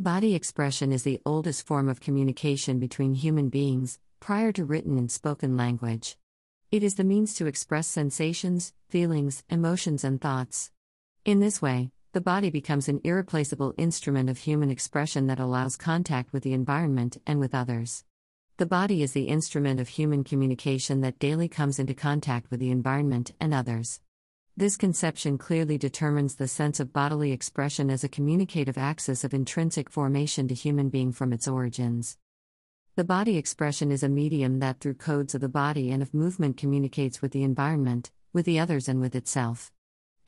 Body expression is the oldest form of communication between human beings, prior to written and spoken language. It is the means to express sensations, feelings, emotions, and thoughts. In this way, the body becomes an irreplaceable instrument of human expression that allows contact with the environment and with others. The body is the instrument of human communication that daily comes into contact with the environment and others. This conception clearly determines the sense of bodily expression as a communicative axis of intrinsic formation to human being from its origins. The body expression is a medium that, through codes of the body and of movement, communicates with the environment, with the others, and with itself.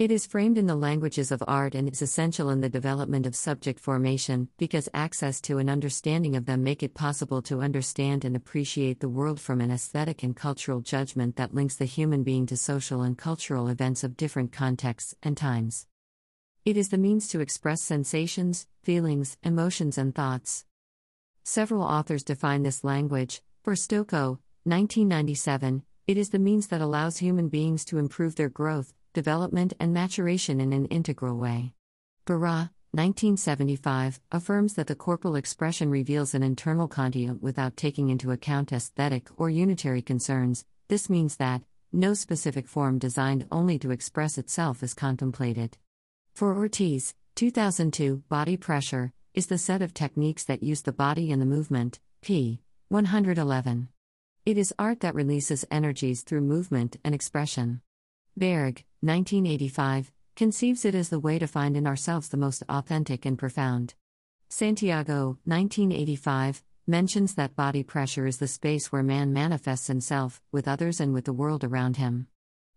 It is framed in the languages of art and is essential in the development of subject formation because access to and understanding of them make it possible to understand and appreciate the world from an aesthetic and cultural judgment that links the human being to social and cultural events of different contexts and times. It is the means to express sensations, feelings, emotions, and thoughts. Several authors define this language. For Stokoe, 1997, it is the means that allows human beings to improve their growth, development, and maturation in an integral way. Barra, 1975, affirms that the corporal expression reveals an internal content without taking into account aesthetic or unitary concerns. This means that, no specific form designed only to express itself is contemplated. For Ortiz, 2002, body expression is the set of techniques that use the body and the movement. p. 111. It is art that releases energies through movement and expression. Berg, 1985, conceives it as the way to find in ourselves the most authentic and profound. Santiago, 1985, mentions that body expression is the space where man manifests himself, with others, and with the world around him.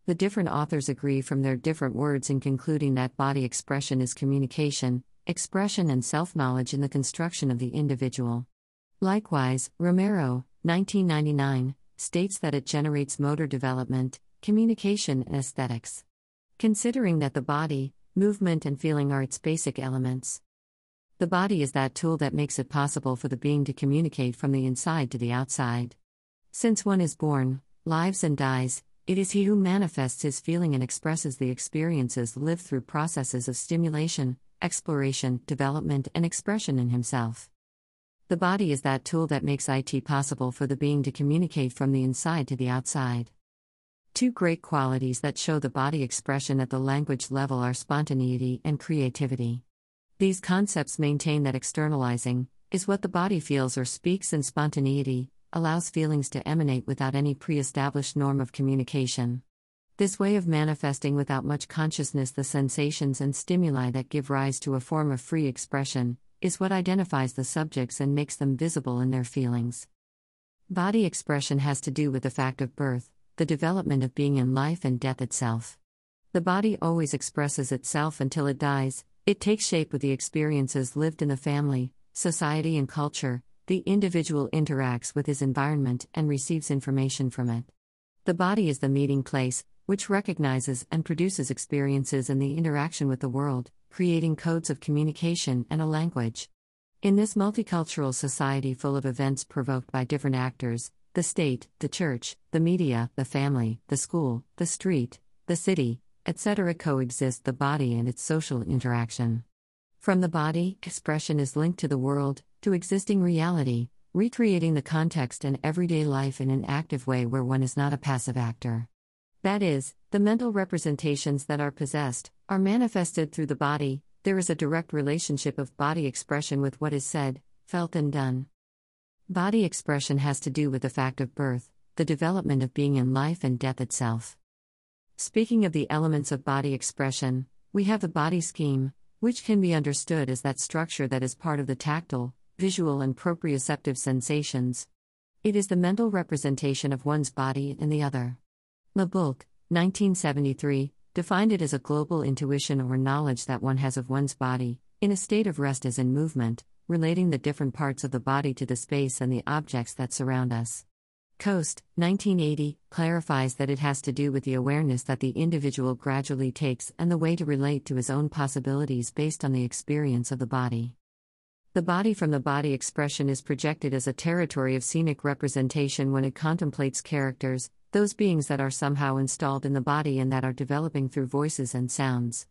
The different authors agree from their different words in concluding that body expression is communication, expression, and self knowledge in the construction of the individual. Likewise, Romero, 1999, states that it generates motor development, communication, and aesthetics considering that the body, movement, and feeling are its basic elements. The body is that tool that makes it possible for the being to communicate from the inside to the outside. Since one is born, lives, and dies, it is he who manifests his feeling and expresses the experiences lived through processes of stimulation, exploration, development, and expression in himself. The body is that tool that makes it possible for the being to communicate from the inside to the outside. Two great qualities that show the body expression at the language level are spontaneity and creativity. These concepts maintain that externalizing is what the body feels or speaks, and spontaneity allows feelings to emanate without any pre established norm of communication. This way of manifesting without much consciousness the sensations and stimuli that give rise to a form of free expression is what identifies the subjects and makes them visible in their feelings. Body expression has to do with the fact of birth, the development of being in life and death itself. The body always expresses itself until it dies, it takes shape with the experiences lived in the family, society, and culture. The individual interacts with his environment and receives information from it. The body is the meeting place, which recognizes and produces experiences in the interaction with the world, creating codes of communication and a language. In this multicultural society full of events provoked by different actors, the state, the church, the media, the family, the school, the street, the city, etc. coexist the body and its social interaction. From the body, expression is linked to the world, to existing reality, recreating the context and everyday life in an active way where one is not a passive actor. That is, the mental representations that are possessed are manifested through the body, there is a direct relationship of body expression with what is said, felt, and done. Body expression has to do with the fact of birth, the development of being in life and death itself. Speaking of the elements of body expression, we have the body scheme, which can be understood as that structure that is part of the tactile, visual, and proprioceptive sensations. It is the mental representation of one's body and the other. Le Boulch, 1973, defined it as a global intuition or knowledge that one has of one's body, in a state of rest as in movement, relating the different parts of the body to the space and the objects that surround us. Coste, 1980, clarifies that it has to do with the awareness that the individual gradually takes and the way to relate to his own possibilities based on the experience of the body. The body from the body expression is projected as a territory of scenic representation when it contemplates characters, those beings that are somehow installed in the body and that are developing through voices and sounds.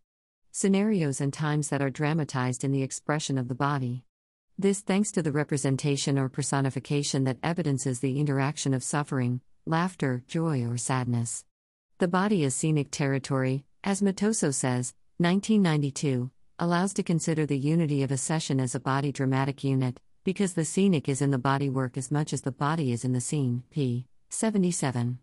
Scenarios and times that are dramatized in the expression of the body. This thanks to the representation or personification that evidences the interaction of suffering, laughter, joy, or sadness. The body is scenic territory, as Matoso says, 1992, allows to consider the unity of a session as a body dramatic unit, because the scenic is in the body work as much as the body is in the scene. p. 77.